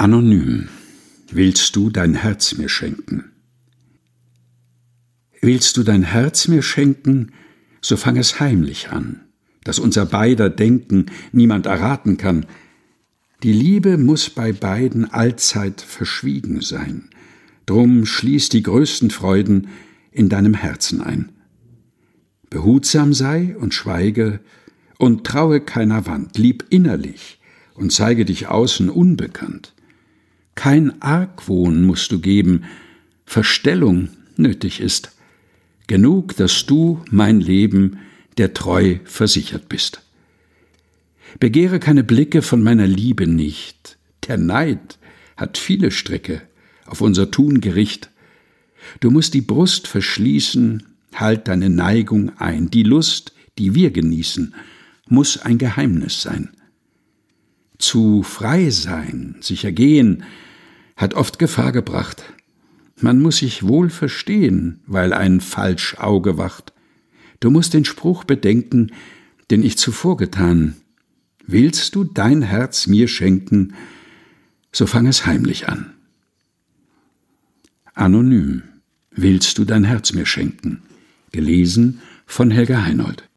Anonym. Willst du dein Herz mir schenken? Willst du dein Herz mir schenken, so fang es heimlich an, dass unser beider Denken niemand erraten kann. Die Liebe muss bei beiden allzeit verschwiegen sein, drum schließ die größten Freuden in deinem Herzen ein. Behutsam sei und schweige und traue keiner Wand, lieb innerlich und zeige dich außen unbekannt. Kein Argwohn musst du geben, Verstellung nötig ist. Genug, dass du, mein Leben, der treu versichert bist. Begehre keine Blicke von meiner Liebe nicht. Der Neid hat viele Stricke auf unser Tun gericht. Du musst die Brust verschließen, halt deine Neigung ein. Die Lust, die wir genießen, muss ein Geheimnis sein. Zu frei sein, sich ergehen, hat oft Gefahr gebracht. Man muss sich wohl verstehen, weil ein Falschauge wacht. Du musst den Spruch bedenken, den ich zuvor getan. Willst du dein Herz mir schenken, so fang es heimlich an. Anonym. Willst du dein Herz mir schenken? Gelesen von Helga Heinold.